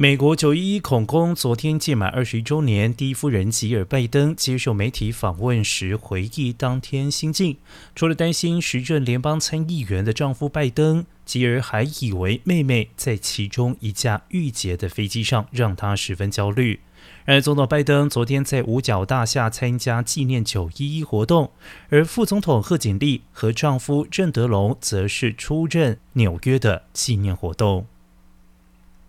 美国九一一恐攻昨天届满二十一周年，第一夫人吉尔·拜登接受媒体访问时回忆当天心境。除了担心时任联邦参议员的丈夫拜登，吉尔还以为妹妹在其中一架御姐的飞机上，让她十分焦虑。而总统拜登昨天在五角大厦参加纪念九一一活动，而副总统贺锦丽和丈夫郑德龙则是出任纽约的纪念活动。